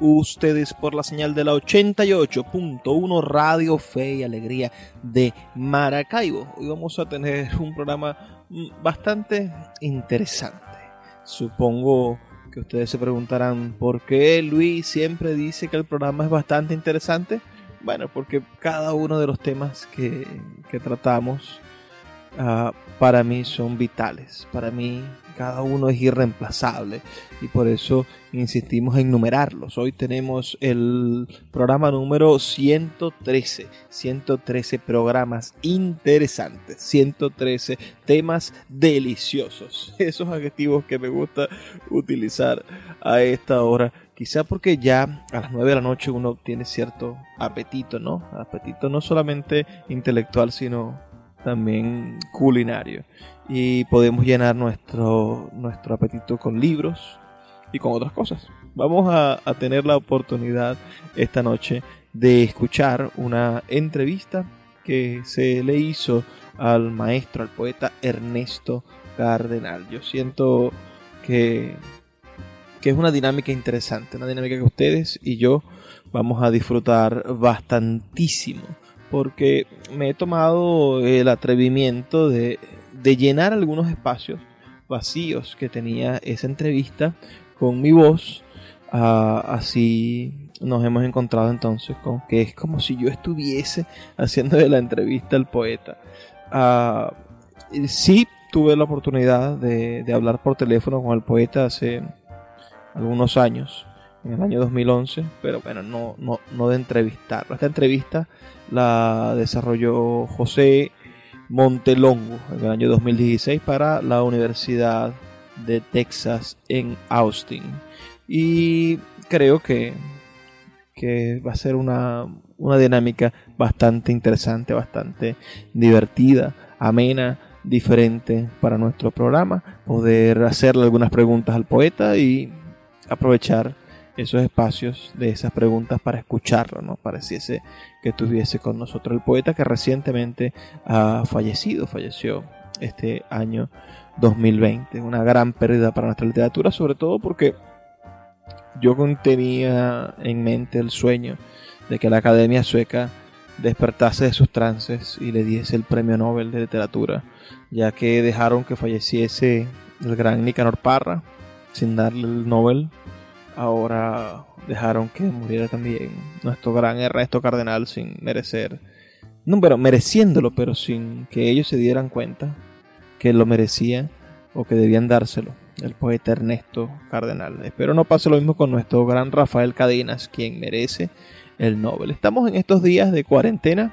ustedes por la señal de la 88.1 Radio Fe y Alegría de Maracaibo. Hoy vamos a tener un programa mm, bastante interesante. Supongo que ustedes se preguntarán por qué Luis siempre dice que el programa es bastante interesante. Bueno, porque cada uno de los temas que, que tratamos uh, para mí son vitales. Para mí cada uno es irreemplazable y por eso insistimos en numerarlos. Hoy tenemos el programa número 113, 113 programas interesantes, 113 temas deliciosos. Esos adjetivos que me gusta utilizar a esta hora Quizá porque ya a las 9 de la noche uno tiene cierto apetito, ¿no? Apetito no solamente intelectual, sino también culinario. Y podemos llenar nuestro, nuestro apetito con libros y con otras cosas. Vamos a, tener la oportunidad esta noche de escuchar una entrevista que se le hizo al maestro, al poeta Ernesto Cardenal. Yo siento que que es una dinámica interesante, una dinámica que ustedes y yo vamos a disfrutar bastantísimo, porque me he tomado el atrevimiento de, llenar algunos espacios vacíos que tenía esa entrevista con mi voz, ah, así nos hemos encontrado entonces con que es como si yo estuviese haciendo de la entrevista al poeta. Uh, sí tuve la oportunidad de, de hablar por teléfono con el poeta hace algunos años, en el año 2011, pero bueno, no, de entrevistarlo. Esta entrevista la desarrolló José Montelongo en el año 2016 para la Universidad de Texas en Austin. Y creo que, que va a ser una, una dinámica bastante interesante, bastante divertida, amena, diferente para nuestro programa. Poder hacerle algunas preguntas al poeta y aprovechar esos espacios de esas preguntas para escucharlo, ¿no? Pareciese que estuviese con nosotros el poeta que recientemente ha fallecido, falleció este año 2020. Una gran pérdida para nuestra literatura, sobre todo porque yo tenía en mente el sueño de que la Academia Sueca despertase de sus trances y le diese el premio Nobel de literatura, ya que dejaron que falleciese el gran Nicanor Parra, sin darle el Nobel. Ahora dejaron que muriera también nuestro gran Ernesto Cardenal sin merecer, no, pero mereciéndolo, pero sin que ellos se dieran cuenta que lo merecía o que debían dárselo. El poeta Ernesto Cardenal. Espero no pase lo mismo con nuestro gran Rafael Cadenas, quien merece el Nobel. Estamos en estos días de cuarentena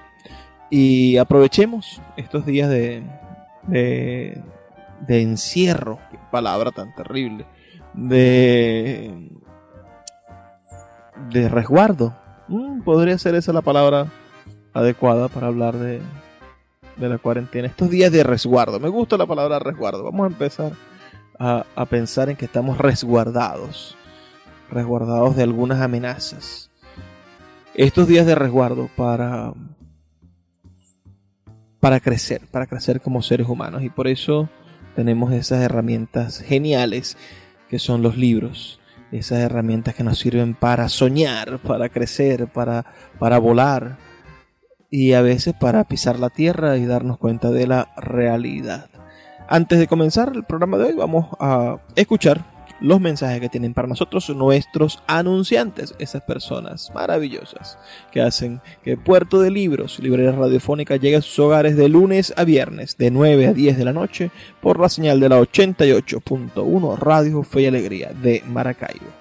y aprovechemos estos días de, de, de encierro, qué palabra tan terrible, de, de resguardo. Mm, podría ser esa la palabra adecuada para hablar de, de la cuarentena. Estos días de resguardo. Me gusta la palabra resguardo. Vamos a empezar a, a pensar en que estamos resguardados. Resguardados de algunas amenazas. Estos días de resguardo para para crecer, para crecer como seres humanos y por eso tenemos esas herramientas geniales que son los libros, esas herramientas que nos sirven para soñar, para crecer, para, para volar y a veces para pisar la tierra y darnos cuenta de la realidad. Antes de comenzar el programa de hoy vamos a escuchar los mensajes que tienen para nosotros nuestros anunciantes, esas personas maravillosas que hacen que Puerto de Libros, librería radiofónica, llegue a sus hogares de lunes a viernes, de 9 a 10 de la noche, por la señal de la 88.1 Radio Fe y Alegría de Maracaibo.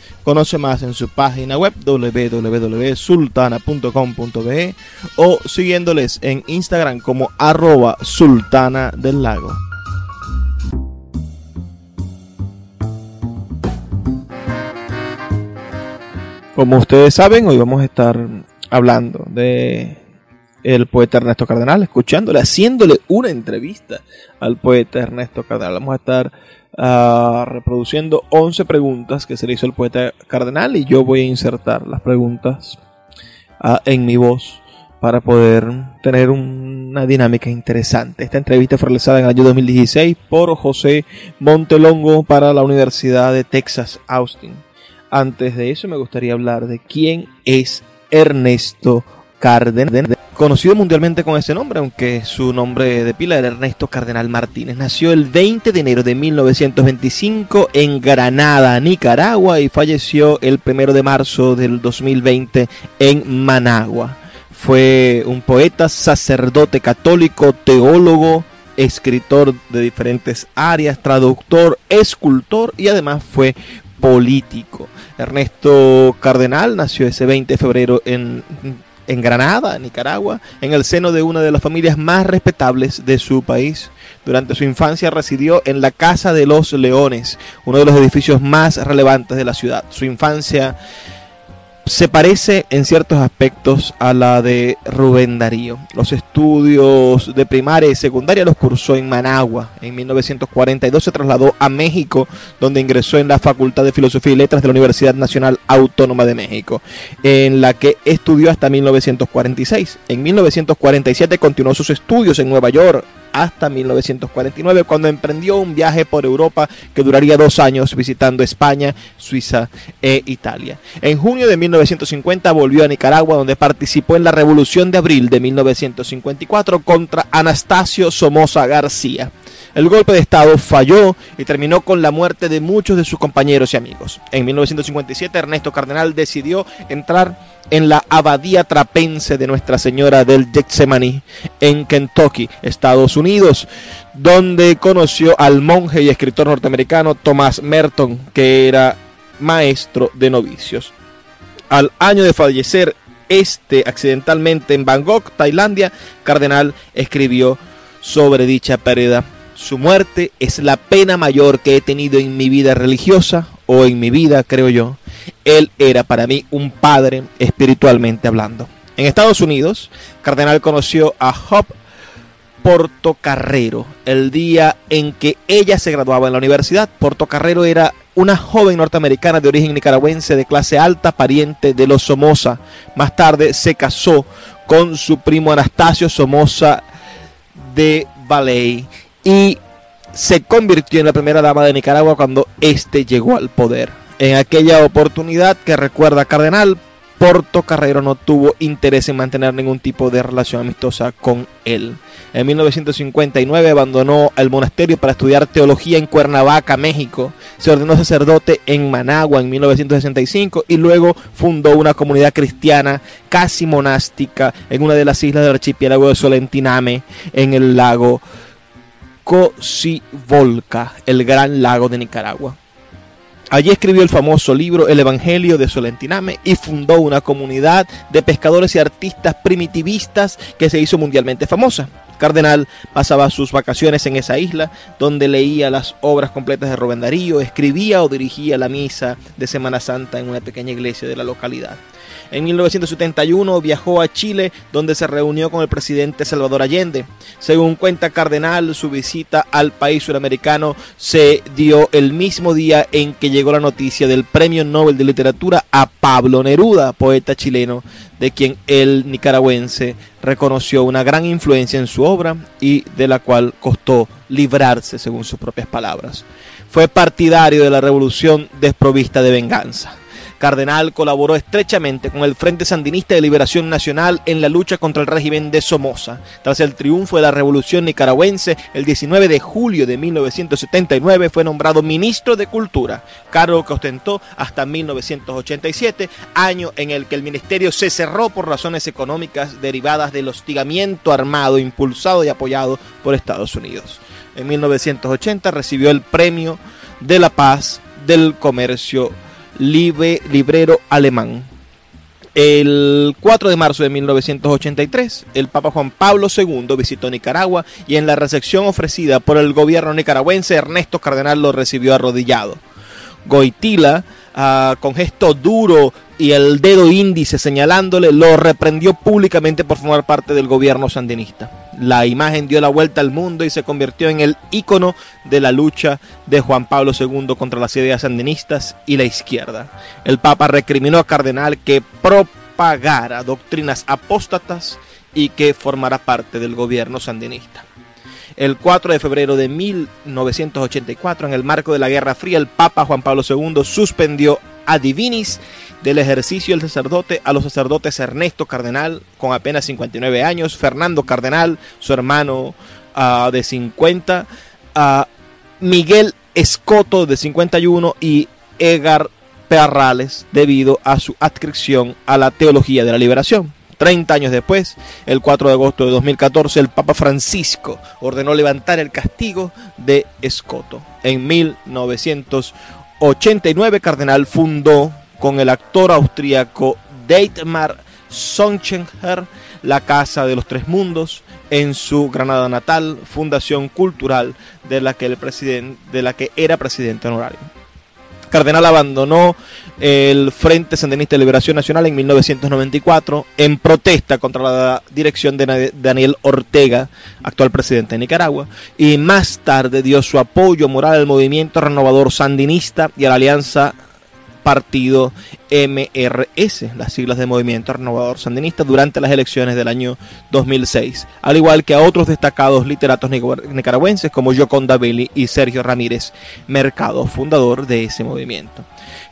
Conoce más en su página web www.sultana.com.be o siguiéndoles en Instagram como arroba sultana del lago. Como ustedes saben, hoy vamos a estar hablando de el poeta Ernesto Cardenal, escuchándole, haciéndole una entrevista al poeta Ernesto Cardenal. Vamos a estar uh, reproduciendo 11 preguntas que se le hizo el poeta Cardenal y yo voy a insertar las preguntas uh, en mi voz para poder tener una dinámica interesante. Esta entrevista fue realizada en el año 2016 por José Montelongo para la Universidad de Texas Austin. Antes de eso me gustaría hablar de quién es Ernesto Cardenal conocido mundialmente con ese nombre, aunque su nombre de pila era Ernesto Cardenal Martínez. Nació el 20 de enero de 1925 en Granada, Nicaragua, y falleció el 1 de marzo del 2020 en Managua. Fue un poeta, sacerdote católico, teólogo, escritor de diferentes áreas, traductor, escultor y además fue político. Ernesto Cardenal nació ese 20 de febrero en en Granada, Nicaragua, en el seno de una de las familias más respetables de su país. Durante su infancia residió en la Casa de los Leones, uno de los edificios más relevantes de la ciudad. Su infancia se parece en ciertos aspectos a la de Rubén Darío. Los estudios de primaria y secundaria los cursó en Managua. En 1942 se trasladó a México, donde ingresó en la Facultad de Filosofía y Letras de la Universidad Nacional Autónoma de México, en la que estudió hasta 1946. En 1947 continuó sus estudios en Nueva York, hasta 1949, cuando emprendió un viaje por Europa que duraría dos años visitando España, Suiza e Italia. En junio de 1950 volvió a Nicaragua, donde participó en la Revolución de Abril de 1954 contra Anastasio Somoza García. El golpe de Estado falló y terminó con la muerte de muchos de sus compañeros y amigos. En 1957 Ernesto Cardenal decidió entrar en la abadía trapense de Nuestra Señora del Getsemaní en Kentucky, Estados Unidos, donde conoció al monje y escritor norteamericano Thomas Merton, que era maestro de novicios. Al año de fallecer este accidentalmente en Bangkok, Tailandia, Cardenal escribió sobre dicha pérdida. Su muerte es la pena mayor que he tenido en mi vida religiosa o en mi vida, creo yo, él era para mí un padre espiritualmente hablando. En Estados Unidos, Cardenal conoció a Hop Portocarrero el día en que ella se graduaba en la universidad. Portocarrero era una joven norteamericana de origen nicaragüense de clase alta, pariente de los Somoza. Más tarde se casó con su primo Anastasio Somoza de Ballet y se convirtió en la primera dama de Nicaragua cuando éste llegó al poder. En aquella oportunidad que recuerda Cardenal, Porto Carrero no tuvo interés en mantener ningún tipo de relación amistosa con él. En 1959 abandonó el monasterio para estudiar teología en Cuernavaca, México. Se ordenó sacerdote en Managua en 1965 y luego fundó una comunidad cristiana casi monástica en una de las islas del archipiélago de Solentiname, en el lago Cocivolca, el gran lago de Nicaragua. Allí escribió el famoso libro El Evangelio de Solentiname y fundó una comunidad de pescadores y artistas primitivistas que se hizo mundialmente famosa. Cardenal pasaba sus vacaciones en esa isla, donde leía las obras completas de Rubén Darío, escribía o dirigía la misa de Semana Santa en una pequeña iglesia de la localidad. En 1971 viajó a Chile donde se reunió con el presidente Salvador Allende. Según cuenta Cardenal, su visita al país suramericano se dio el mismo día en que llegó la noticia del Premio Nobel de Literatura a Pablo Neruda, poeta chileno, de quien el nicaragüense reconoció una gran influencia en su obra y de la cual costó librarse, según sus propias palabras. Fue partidario de la revolución desprovista de venganza. Cardenal colaboró estrechamente con el Frente Sandinista de Liberación Nacional en la lucha contra el régimen de Somoza. Tras el triunfo de la Revolución Nicaragüense, el 19 de julio de 1979 fue nombrado ministro de Cultura, cargo que ostentó hasta 1987, año en el que el ministerio se cerró por razones económicas derivadas del hostigamiento armado impulsado y apoyado por Estados Unidos. En 1980 recibió el Premio de la Paz del Comercio librero alemán. El 4 de marzo de 1983, el Papa Juan Pablo II visitó Nicaragua y en la recepción ofrecida por el gobierno nicaragüense, Ernesto Cardenal lo recibió arrodillado. Goitila, ah, con gesto duro y el dedo índice señalándole, lo reprendió públicamente por formar parte del gobierno sandinista. La imagen dio la vuelta al mundo y se convirtió en el ícono de la lucha de Juan Pablo II contra las ideas sandinistas y la izquierda. El Papa recriminó a Cardenal que propagara doctrinas apóstatas y que formara parte del gobierno sandinista. El 4 de febrero de 1984, en el marco de la Guerra Fría, el Papa Juan Pablo II suspendió a Divinis del ejercicio del sacerdote a los sacerdotes Ernesto Cardenal, con apenas 59 años, Fernando Cardenal, su hermano ah, de 50, a Miguel Escoto de 51 y Edgar Perrales debido a su adscripción a la teología de la liberación. 30 años después, el 4 de agosto de 2014, el Papa Francisco ordenó levantar el castigo de Escoto. En 1989, Cardenal fundó con el actor austríaco Deitmar Sonchenger, la Casa de los Tres Mundos, en su Granada natal, fundación cultural de la que, el de la que era presidente honorario. Cardenal abandonó el Frente Sandinista de Liberación Nacional en 1994 en protesta contra la dirección de Daniel Ortega, actual presidente de Nicaragua, y más tarde dio su apoyo moral al movimiento renovador sandinista y a la alianza partido MRS, las siglas de Movimiento Renovador Sandinista, durante las elecciones del año 2006, al igual que a otros destacados literatos nicaragüenses como Yoconda Belli y Sergio Ramírez Mercado, fundador de ese movimiento.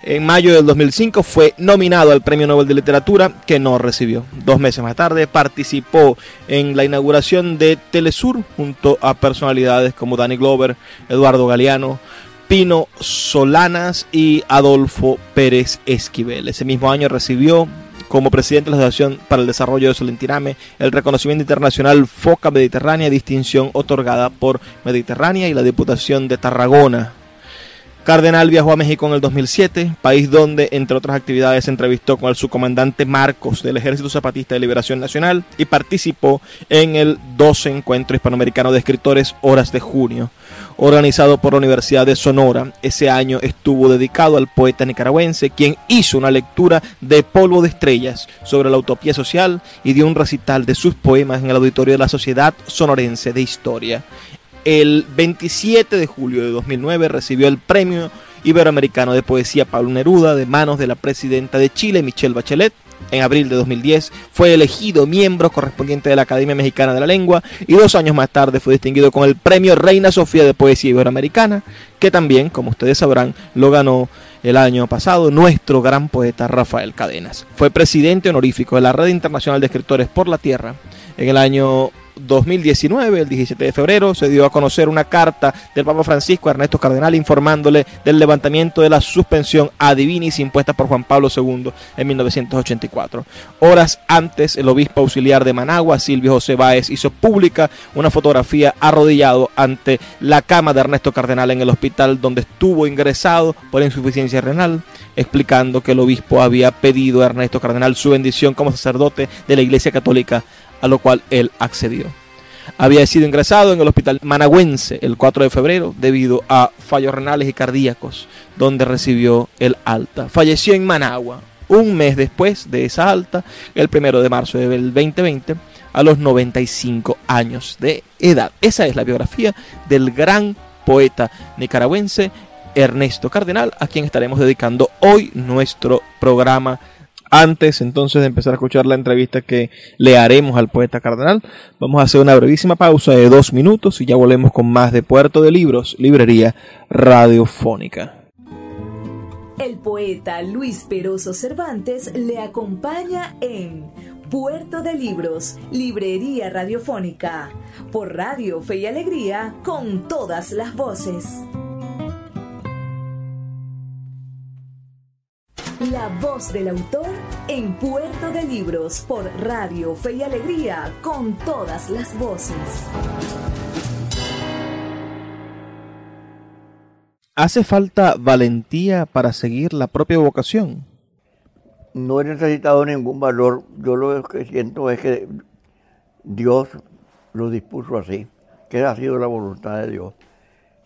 En mayo del 2005 fue nominado al Premio Nobel de Literatura, que no recibió. Dos meses más tarde participó en la inauguración de Telesur junto a personalidades como Danny Glover, Eduardo Galeano, Pino Solanas y Adolfo Pérez Esquivel. Ese mismo año recibió como presidente de la Asociación para el Desarrollo de Solentirame el reconocimiento internacional FOCA Mediterránea, distinción otorgada por Mediterránea y la Diputación de Tarragona. Cardenal viajó a México en el 2007, país donde, entre otras actividades, se entrevistó con el subcomandante Marcos del Ejército Zapatista de Liberación Nacional y participó en el 12 Encuentro Hispanoamericano de Escritores Horas de Junio organizado por la Universidad de Sonora. Ese año estuvo dedicado al poeta nicaragüense, quien hizo una lectura de Polvo de Estrellas sobre la utopía social y dio un recital de sus poemas en el auditorio de la Sociedad Sonorense de Historia. El 27 de julio de 2009 recibió el premio Iberoamericano de Poesía Pablo Neruda de manos de la presidenta de Chile, Michelle Bachelet, en abril de 2010 fue elegido miembro correspondiente de la Academia Mexicana de la Lengua y dos años más tarde fue distinguido con el Premio Reina Sofía de Poesía Iberoamericana, que también, como ustedes sabrán, lo ganó el año pasado nuestro gran poeta Rafael Cadenas. Fue presidente honorífico de la Red Internacional de Escritores por la Tierra en el año 2019, el 17 de febrero, se dio a conocer una carta del Papa Francisco a Ernesto Cardenal informándole del levantamiento de la suspensión a divinis impuesta por Juan Pablo II en 1984. Horas antes, el obispo auxiliar de Managua, Silvio José Báez, hizo pública una fotografía arrodillado ante la cama de Ernesto Cardenal en el hospital donde estuvo ingresado por insuficiencia renal, explicando que el obispo había pedido a Ernesto Cardenal su bendición como sacerdote de la Iglesia Católica a lo cual él accedió. Había sido ingresado en el hospital managüense el 4 de febrero debido a fallos renales y cardíacos, donde recibió el alta. Falleció en Managua un mes después de esa alta, el primero de marzo del 2020, a los 95 años de edad. Esa es la biografía del gran poeta nicaragüense Ernesto Cardenal, a quien estaremos dedicando hoy nuestro programa. Antes entonces de empezar a escuchar la entrevista que le haremos al poeta Cardenal, vamos a hacer una brevísima pausa de dos minutos y ya volvemos con más de Puerto de Libros, librería radiofónica. El poeta Luis Peroso Cervantes le acompaña en Puerto de Libros, Librería Radiofónica, por Radio Fe y Alegría, con todas las voces. La voz del autor en Puerto de Libros, por Radio Fe y Alegría, con todas las voces. ¿Hace falta valentía para seguir la propia vocación? no he necesitado ningún valor. Yo lo que siento es que Dios lo dispuso así, que ha sido la voluntad de Dios.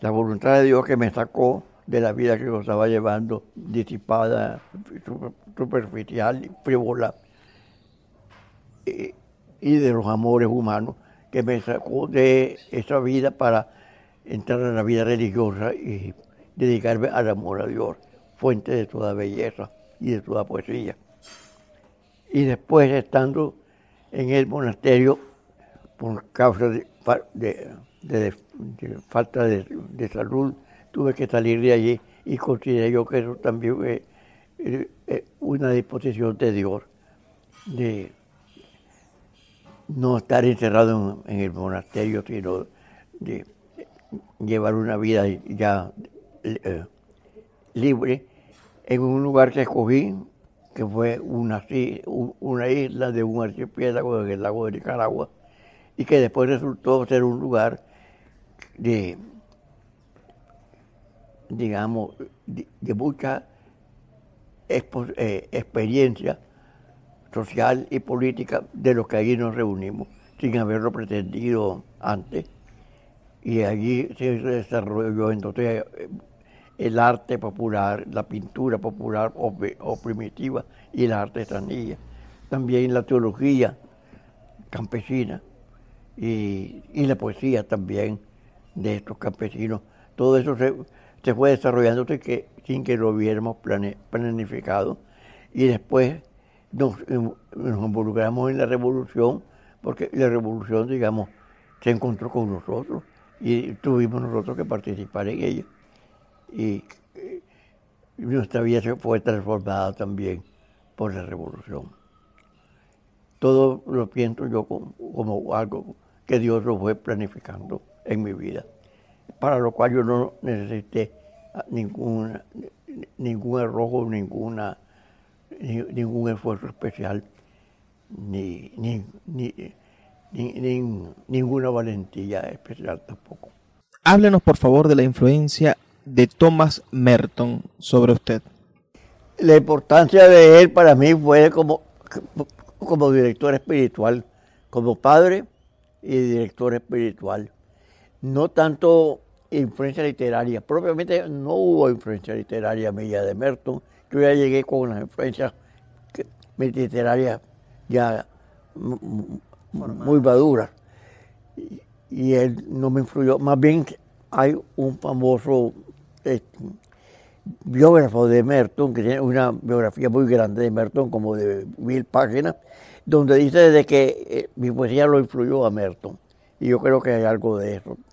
La voluntad de Dios que me sacó de la vida que yo estaba llevando, disipada, superficial, frívola, y, y de los amores humanos, que me sacó de esa vida para entrar a la vida religiosa y dedicarme al amor a Dios, fuente de toda belleza y de toda poesía. Y después, estando en el monasterio, por causa de, falta de, salud, tuve que salir de allí y consideré yo que eso también es una disposición de Dios, de no estar encerrado en, el monasterio, sino de llevar una vida ya eh, libre en un lugar que escogí, que fue una, una isla de un archipiélago en el lago de Nicaragua, y que después resultó ser un lugar de, digamos, de, mucha eh, experiencia social y política de los que allí nos reunimos, sin haberlo pretendido antes. Y allí se desarrolló entonces el arte popular, la pintura popular o, primitiva y la artesanía. También la teología campesina y, la poesía también de estos campesinos. Todo eso se, fue desarrollando que, sin que lo hubiéramos planificado. Y después nos, nos involucramos en la revolución, porque la revolución, digamos, se encontró con nosotros y tuvimos nosotros que participar en ella y nuestra vida se fue transformada también por la revolución. Todo lo pienso yo como, algo que Dios lo fue planificando en mi vida, para lo cual yo no necesité ninguna, ningún arrojo, ninguna, ningún esfuerzo especial, ni, ni, ni, ninguna valentía especial tampoco. Háblenos por favor de la influencia de Thomas Merton sobre usted? La importancia de él para mí fue como, como director espiritual, como padre y director espiritual. No tanto influencia literaria, propiamente no hubo influencia literaria mía de Merton. Yo ya llegué con una influencia literaria ya muy madura. Y él no me influyó. Más bien hay un famoso este, biógrafo de Merton, que tiene una biografía muy grande de Merton, como de mil páginas, donde dice desde que eh, mi poesía lo influyó a Merton. Y yo creo que hay algo de eso, es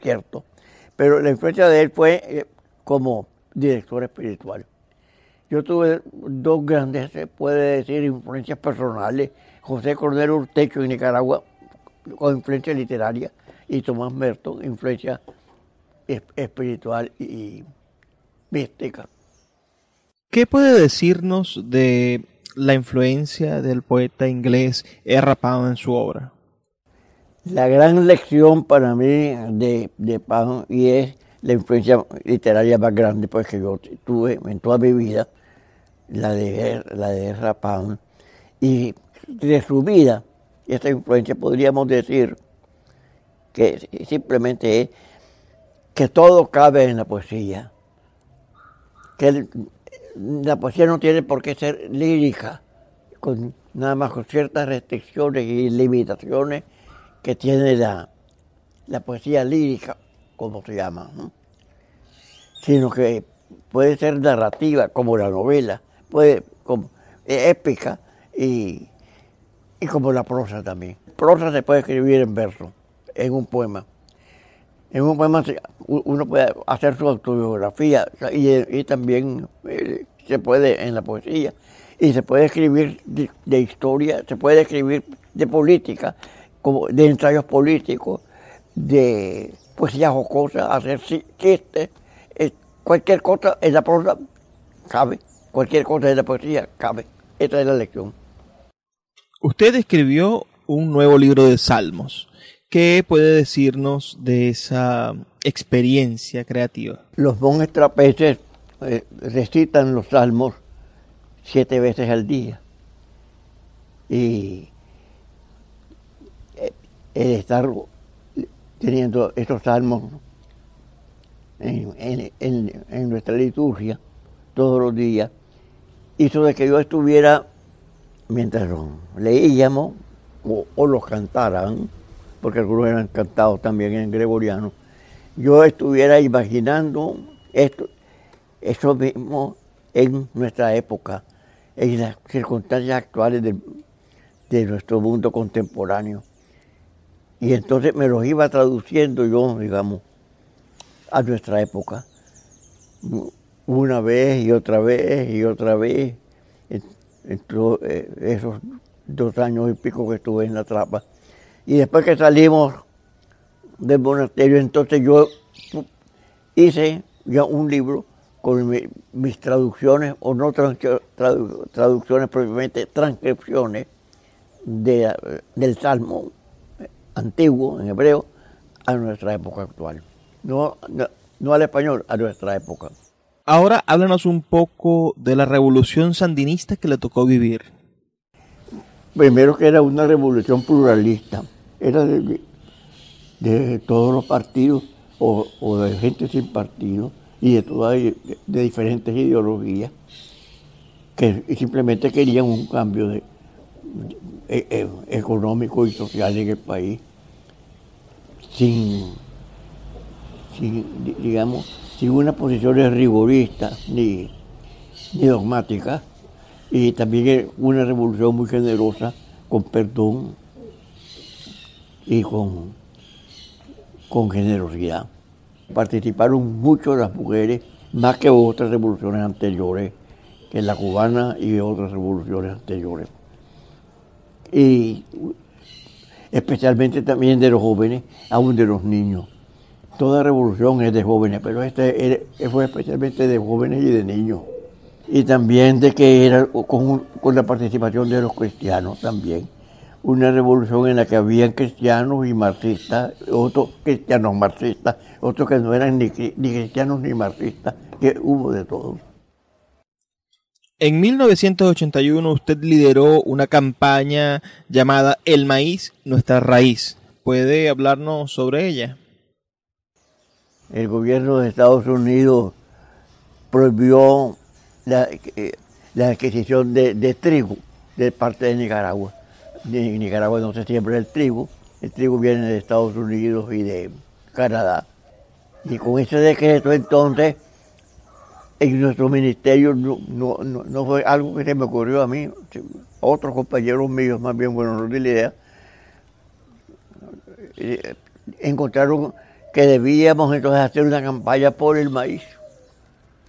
cierto. Pero la influencia de él fue eh, como director espiritual. Yo tuve dos grandes, se puede decir, influencias personales. José Cordero Urtecho en Nicaragua, con influencia literaria, y Tomás Merton, influencia espiritual y mística. ¿Qué puede decirnos de la influencia del poeta inglés R. Pound en su obra? La gran lección para mí de, de Pound y es la influencia literaria más grande pues, que yo tuve en toda mi vida, la de, la de R. Pound. Y de su vida, esta influencia podríamos decir que simplemente es que todo cabe en la poesía, que la poesía no tiene por qué ser lírica, con nada más con ciertas restricciones y limitaciones que tiene la, la poesía lírica, como se llama, sino que puede ser narrativa, como la novela, puede como épica y, y como la prosa también. Prosa se puede escribir en verso, en un poema. En un poema uno puede hacer su autobiografía y, también eh, se puede en la poesía. Y se puede escribir de, historia, se puede escribir de política, como de ensayos políticos, de poesía jocosa, hacer chistes, eh, cualquier cosa en la prosa cabe, cualquier cosa en la poesía cabe. Esa es la lección. Usted escribió un nuevo libro de salmos. ¿Qué puede decirnos de esa experiencia creativa? Los monjes trapeces eh, recitan los salmos siete veces al día. Y el estar teniendo estos salmos en, nuestra liturgia todos los días hizo de que yo estuviera, mientras leíamos o, los cantaran, porque algunos eran cantados también en gregoriano, yo estuviera imaginando esto, eso mismo en nuestra época, en las circunstancias actuales de, nuestro mundo contemporáneo. Y entonces me los iba traduciendo yo, digamos, a nuestra época, una vez y otra vez y otra vez, en, eh, esos dos años y pico que estuve en la trapa. Y después que salimos del monasterio, entonces yo hice ya un libro con mis traducciones, o no traducciones propiamente, transcripciones del Salmo antiguo en hebreo a nuestra época actual. No, no, no al español, a nuestra época. Ahora háblanos un poco de la revolución sandinista que le tocó vivir. Primero que era una revolución pluralista era de, todos los partidos o, de gente sin partido y de todas de, diferentes ideologías que simplemente querían un cambio de, económico y social en el país sin, digamos sin una posición rigorista ni, ni dogmática y también una revolución muy generosa con perdón y con, con generosidad. Participaron mucho las mujeres, más que otras revoluciones anteriores, que la cubana y otras revoluciones anteriores. Y especialmente también de los jóvenes, aún de los niños. Toda revolución es de jóvenes, pero este fue especialmente de jóvenes y de niños. Y también de que era con, la participación de los cristianos también una revolución en la que habían cristianos y marxistas, otros cristianos marxistas, otros que no eran ni, cristianos ni marxistas, que hubo de todo. En 1981 usted lideró una campaña llamada El maíz, nuestra raíz. ¿Puede hablarnos sobre ella? El gobierno de Estados Unidos prohibió la, eh, adquisición de trigo de parte de Nicaragua Nicaragua no se siembra el trigo, el trigo viene de Estados Unidos y de Canadá. Y con ese decreto entonces, en nuestro ministerio no, fue algo que se me ocurrió a mí, otros compañeros míos más bien, bueno, no di la idea, eh, encontraron que debíamos entonces hacer una campaña por el maíz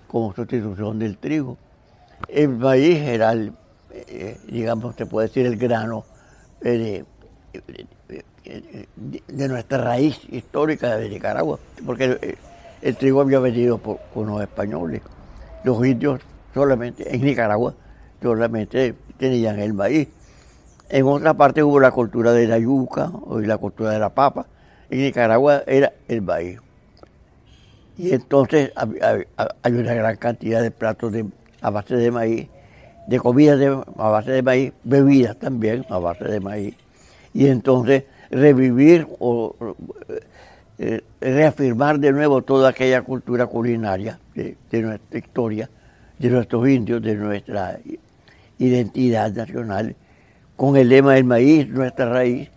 como sustitución del trigo. El maíz era, eh, digamos, se puede decir, el grano de, nuestra raíz histórica de Nicaragua, porque el, trigo había venido por, con los españoles. Los indios solamente, en Nicaragua, solamente tenían el maíz. En otra parte hubo la cultura de la yuca o la cultura de la papa. En Nicaragua era el maíz. Y entonces hay una gran cantidad de platos a base de maíz de comida a base de maíz, bebidas también a base de maíz. Y entonces revivir o eh, reafirmar de nuevo toda aquella cultura culinaria de, nuestra historia de nuestros indios, de nuestra identidad nacional, con el lema del maíz, nuestra raíz,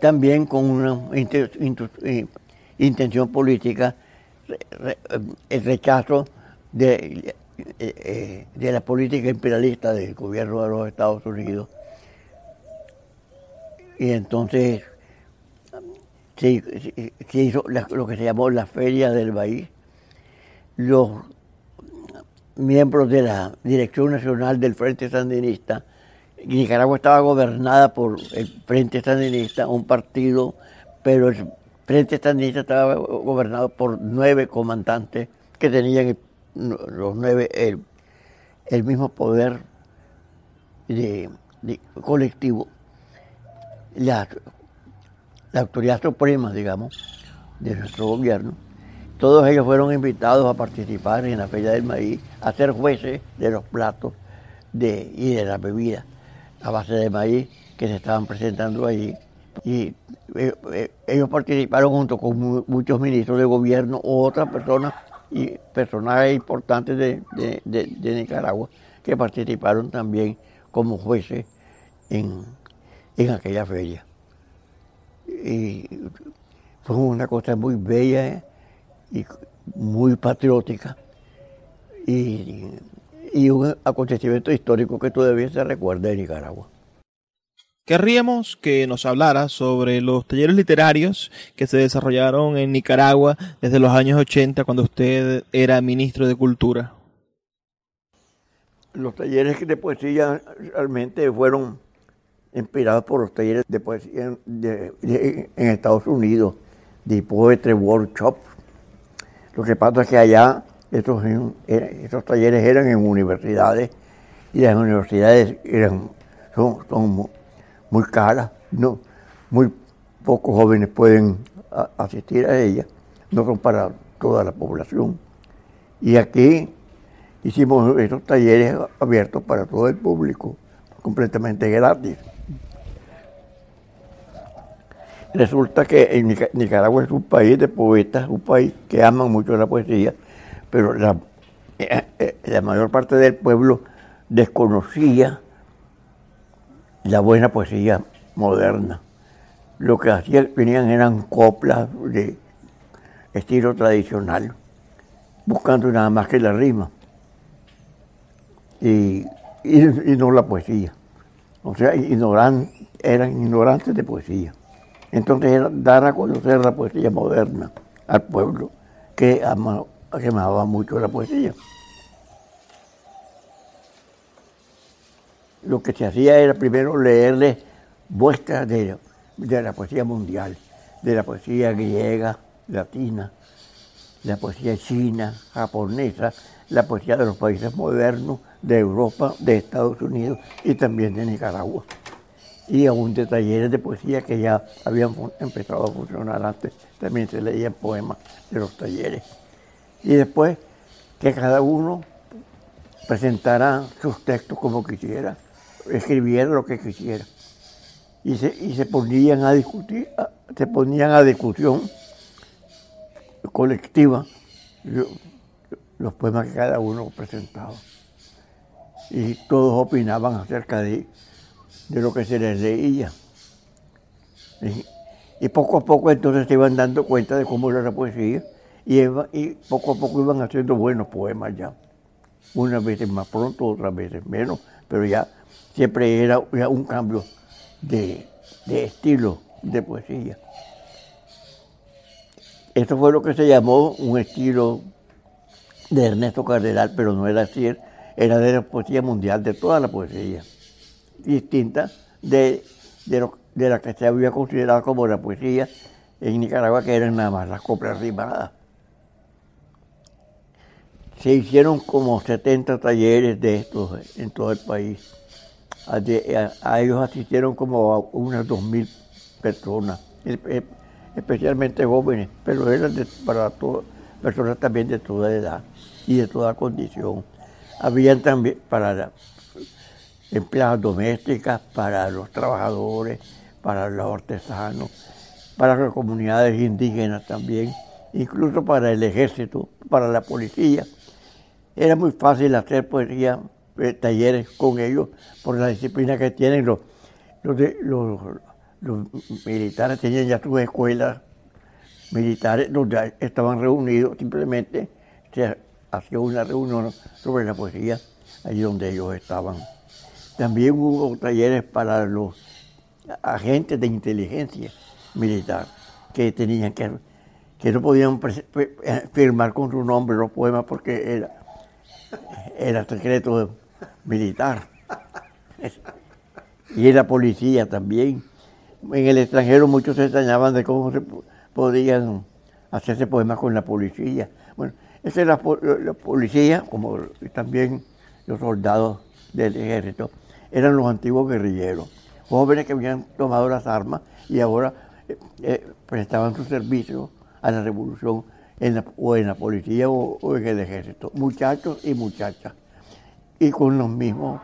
también con una eh, intención política, el rechazo eh, eh, de la política imperialista del gobierno de los Estados Unidos. Y entonces se, hizo lo que se llamó la Feria del Maíz. Los miembros de la Dirección Nacional del Frente Sandinista, Nicaragua estaba gobernada por el Frente Sandinista, un partido, pero el Frente Sandinista estaba gobernado por nueve comandantes que tenían los nueve el, mismo poder de, colectivo. La, la autoridad suprema, digamos, de nuestro gobierno, todos ellos fueron invitados a participar en la Feria del Maíz, a ser jueces de los platos de, y de las bebidas a base de maíz que se estaban presentando allí. Y eh, eh, ellos participaron junto con muchos ministros de gobierno u otras personas y personajes importantes de, Nicaragua que participaron también como jueces en, en aquella feria. Y fue una cosa muy bella y muy patriótica y, y un acontecimiento histórico que todavía se recuerda en Nicaragua. Querríamos que nos hablara sobre los talleres literarios que se desarrollaron en Nicaragua desde los años 80 cuando usted era ministro de Cultura. Los talleres de poesía realmente fueron inspirados por los talleres de poesía en Estados Unidos, de Poetry Workshop. Lo que pasa es que allá estos, estos talleres eran en universidades y las universidades eran, son, son muy cara, no, muy pocos jóvenes pueden asistir a ella, no son para toda la población. Y aquí hicimos esos talleres abiertos para todo el público, completamente gratis. Resulta que Nicaragua es un país de poetas, un país que aman mucho la poesía, pero la, eh, eh, la mayor parte del pueblo desconocía la buena poesía moderna. Lo que hacían, venían eran coplas de estilo tradicional, buscando nada más que la rima y, no la poesía. O sea, eran ignorantes de poesía. Entonces era dar a conocer la poesía moderna al pueblo que amaba mucho la poesía. lo que se hacía era primero leerle muestras de, la poesía mundial, de la poesía griega, latina, la poesía china, japonesa, la poesía de los países modernos, de Europa, de Estados Unidos y también de Nicaragua. Y aún de talleres de poesía que ya habían empezado a funcionar antes, también se leían poemas de los talleres. Y después que cada uno presentara sus textos como quisiera escribiera lo que quisiera. Y se, y se ponían a discutir, se ponían a discusión colectiva los poemas que cada uno presentaba. Y todos opinaban acerca de, de lo que se les leía. Y, poco a poco entonces se iban dando cuenta de cómo era la poesía y, poco a poco iban haciendo buenos poemas ya. Unas veces más pronto, otras veces menos, pero ya siempre era un cambio de, estilo de poesía. Esto fue lo que se llamó un estilo de Ernesto Cardenal, pero no era así, era de la poesía mundial, de toda la poesía, distinta de, de, la que se había considerado como la poesía en Nicaragua, que eran nada más las coplas rimadas. Se hicieron como 70 talleres de estos en todo el país. A, ellos asistieron como unas dos mil personas, especialmente jóvenes, pero eran para todas, personas también de toda edad y de toda condición. Habían también para empleadas domésticas, para los trabajadores, para los artesanos, para las comunidades indígenas también, incluso para el ejército, para la policía. era muy fácil hacer poesía, eh, talleres con ellos, por la disciplina que tienen. Los, los, los- los militares tenían ya sus escuelas militares donde estaban reunidos, simplemente se hacía una reunión sobre la poesía allí donde ellos estaban. También hubo talleres para los agentes de inteligencia militar que tenían que, que no podían eh, firmar con su nombre los poemas porque era, era secreto militar. Y en la policía también. En el extranjero muchos se extrañaban de cómo se po- podían hacerse poemas con la policía. Bueno, esa es la, la policía, como también los soldados del ejército, eran los antiguos guerrilleros, jóvenes que habían tomado las armas y ahora eh, eh, prestaban su servicio a la revolución en la- o en la policía o, en el ejército, muchachos y muchachas, y con los mismos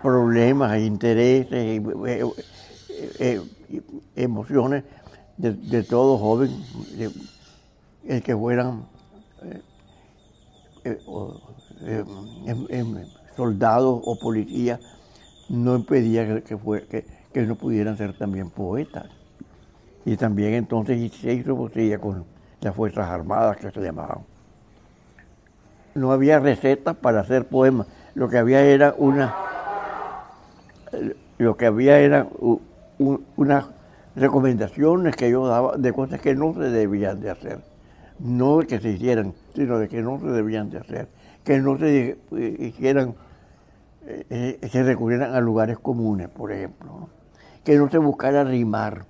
problemas, e intereses, eh, eh, emociones de, de todo joven, el que fueran eh, em- em, soldados o policías, no impedía que, fue- que- no pudieran ser también poetas. Y también entonces se hizo poesía con las Fuerzas Armadas que se llamaban. No había recetas para hacer poemas, lo que había era una lo que había era unas recomendaciones que yo daba de cosas que no se debían de hacer. No de que se hicieran, sino de que no se debían de hacer. Que no se eh, hicieran, eh, se recurrieran a lugares comunes, por ejemplo. Que no se buscara rimar.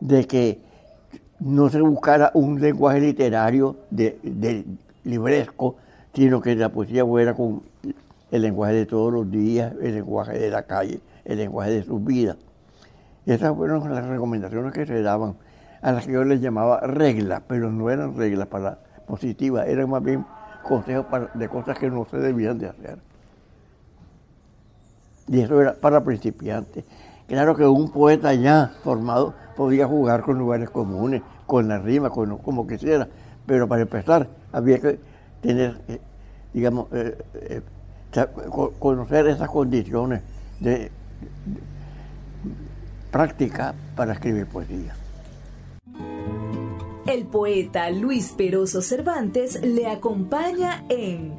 De que no se buscara un lenguaje literario de libresco, sino que la poesía fuera con el lenguaje de todos los días, el lenguaje de la calle, el lenguaje de sus vidas. Esas fueron las recomendaciones que se daban, a las que yo les llamaba reglas, pero no eran reglas para positivas, eran más bien consejos para- de cosas que no se debían de hacer. Y eso era para principiantes. Claro que un poeta ya formado podía jugar con lugares comunes, con la rima, con, como quisiera, pero para empezar había que tener, eh, digamos, eh, eh, conocer esas condiciones de, de práctica para escribir poesía. El poeta Luis Peroso Cervantes le acompaña en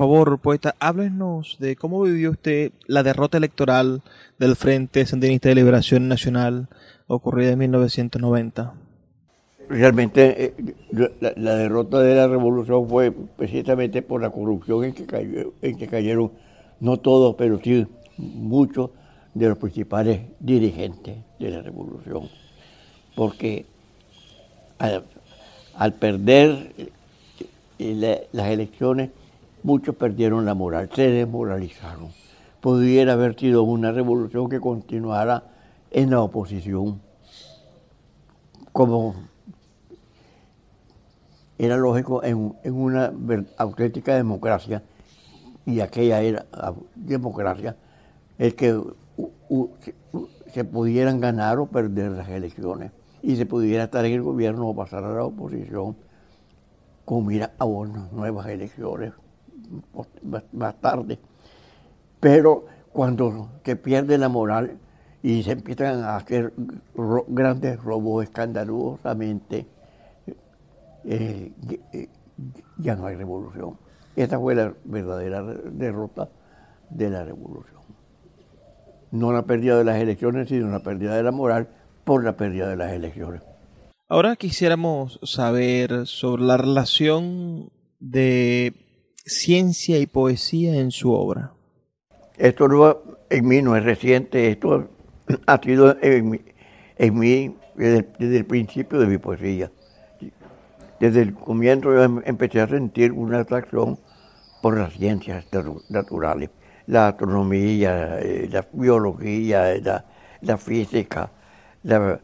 Favor, poeta, háblenos de cómo vivió usted la derrota electoral del Frente Sandinista de Liberación Nacional ocurrida en 1990. Realmente eh, la, derrota de la revolución fue precisamente por la corrupción en que, cayeron, no todos, pero sí muchos de los principales dirigentes de la revolución. Porque al, perder eh, la- las elecciones, muchos perdieron la moral, se desmoralizaron. Pudiera haber sido una revolución que continuara en la oposición, como era lógico en, una auténtica democracia, y aquella era democracia, el que se- se pudieran ganar o perder las elecciones y se pudiera estar en el gobierno o pasar a la oposición con mira a unas nuevas elecciones más, tarde. Pero cuando se pierde la moral y se empiezan a hacer grandes robos escandalosamente, eh, eh, ya no hay revolución. Esta fue la verdadera derrota de la revolución. No la pérdida de las elecciones, sino la pérdida de la moral por la pérdida de las elecciones. Ahora quisiéramos saber sobre la relación de ciencia y poesía en su obra. Esto no, en mí no es reciente, esto ha sido en mí, desde, el- principio de mi poesía. Desde el comienzo yo em- empecé a sentir una atracción por las ciencias natu- naturales, la astronomía, eh, la biología, la, física, la,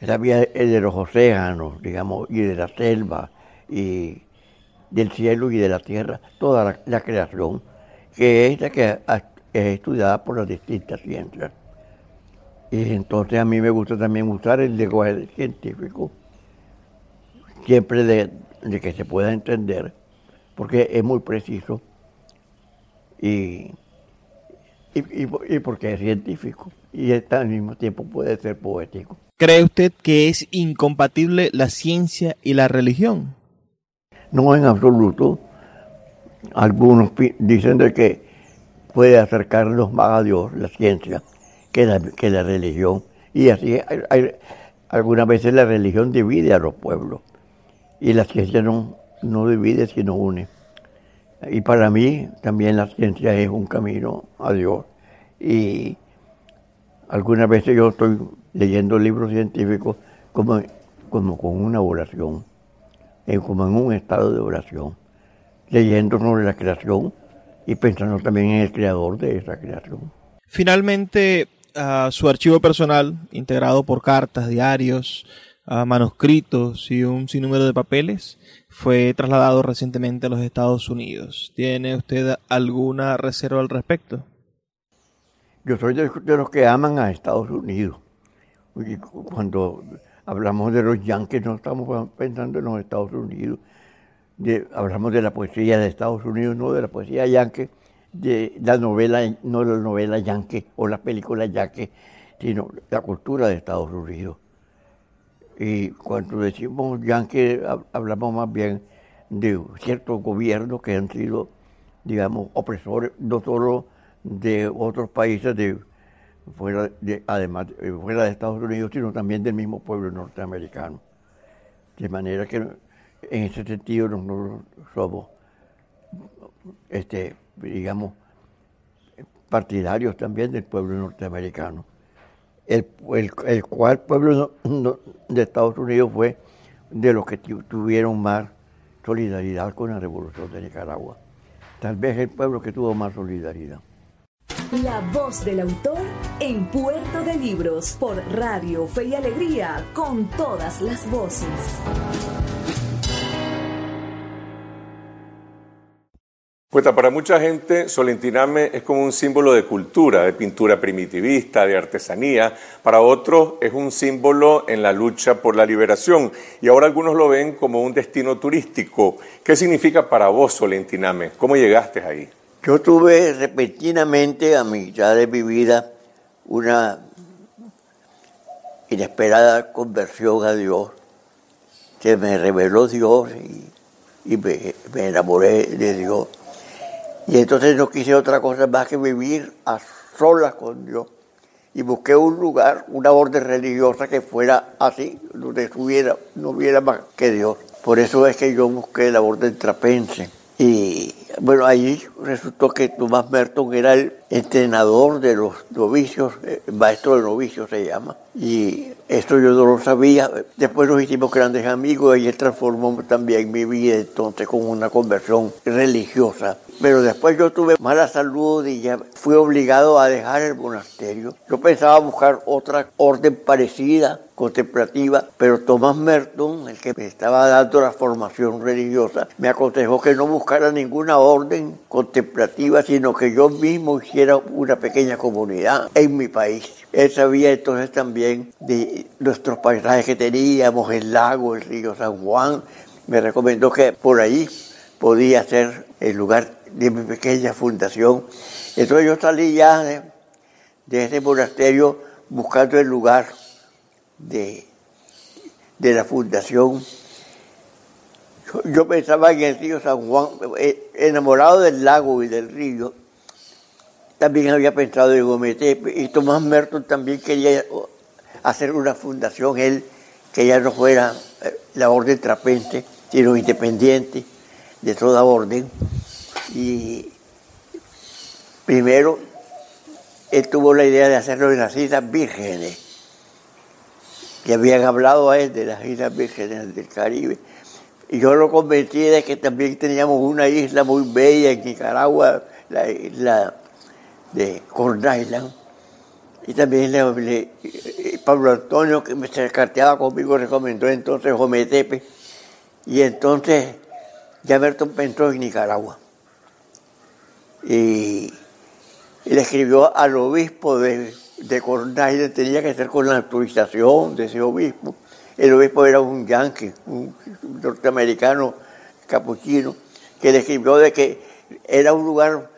la vida de los océanos, digamos, y de la selva, y del cielo y de la tierra, toda la, creación, que es la que es estudiada por las distintas ciencias. Y entonces a mí me gusta también usar el lenguaje científico, siempre de, que se pueda entender, porque es muy preciso y, y, porque es científico y al mismo tiempo puede ser poético. ¿Cree usted que es incompatible la ciencia y la religión? No en absoluto. Algunos dicen de que puede acercarnos más a Dios, la ciencia, que la, que la religión. Y así hay, algunas veces la religión divide a los pueblos y la ciencia no, no divide sino une. Y para mí también la ciencia es un camino a Dios. Y algunas veces yo estoy leyendo libros científicos como, como con una oración, como en un estado de oración, leyendo sobre la creación y pensando también en el creador de esa creación. Finalmente, su archivo personal, integrado por cartas, diarios, manuscritos y un sinnúmero de papeles, fue trasladado recientemente a los Estados Unidos. ¿Tiene usted alguna reserva al respecto? Yo soy de, los que aman a Estados Unidos. cuando hablamos de los yankees, no estamos pensando en los Estados Unidos. hablamos de la poesía de Estados Unidos, no de la poesía yankee, de la novela, no la novela yankee o la película yankee, sino la cultura de Estados Unidos. Y cuando decimos yankee, hablamos más bien de ciertos gobiernos que han sido, digamos, opresores, no solo de otros países de fuera de, además eh, fuera de Estados Unidos, sino también del mismo pueblo norteamericano. De manera que en ese sentido nosotros somos, este, digamos, partidarios también del pueblo norteamericano, el, el, cual pueblo de Estados Unidos fue de los que tuvieron más solidaridad con la revolución de Nicaragua. Tal vez el pueblo que tuvo más solidaridad. La voz del autor en Puerto de Libros por Radio Fe y Alegría con todas las voces. Pues para mucha gente Solentiname es como un símbolo de cultura, de pintura primitivista, de artesanía. Para otros es un símbolo en la lucha por la liberación. Y ahora algunos lo ven como un destino turístico. ¿Qué significa para vos Solentiname? ¿Cómo llegaste ahí? Yo tuve repentinamente a mitad de mi vida una inesperada conversión a Dios, que me reveló Dios y, me, enamoré de Dios. Y entonces no quise otra cosa más que vivir a solas con Dios. Y busqué un lugar, una orden religiosa que fuera así, donde no hubiera más que Dios. Por eso es que yo busqué la orden trapense. Y bueno, ahí resultó que Tomás Merton era el entrenador de los novicios, eh, maestro de novicios se llama. Y esto yo no lo sabía. Después nos hicimos grandes amigos y él transformó también mi vida entonces con una conversión religiosa. Pero después yo tuve mala salud y ya fui obligado a dejar el monasterio. Yo pensaba buscar otra orden parecida, contemplativa, pero Tomás Merton, el que me estaba dando la formación religiosa, me aconsejó que no buscara ninguna orden contemplativa, sino que yo mismo hiciera una pequeña comunidad en mi país. Él sabía entonces también de nuestros paisajes que teníamos, el lago, el río San Juan. Me recomendó que por ahí podía ser el lugar de mi pequeña fundación. Entonces yo salí ya de, ese monasterio buscando el lugar de, de la fundación. Yo, pensaba en el río San Juan, eh, enamorado del lago y del río. También había pensado en Gomete y Tomás Merton también quería hacer una fundación, él que ya no fuera eh, la orden trapense, sino independiente de toda orden. Y primero él tuvo la idea de hacerlo en las Islas Vírgenes, que habían hablado a él de las Islas Vírgenes del Caribe. Y yo lo convencí de que también teníamos una isla muy bella en Nicaragua, la isla de Corn Island. Y también le, eh, Pablo Antonio, que me carteaba conmigo, recomendó entonces Jometepe. Y entonces Jamerton pensó en Nicaragua. Y, le escribió al obispo de, de Corn Island, tenía que ser con la autorización de ese obispo. El obispo era un yankee, un norteamericano capuchino, que le escribió de que era un lugar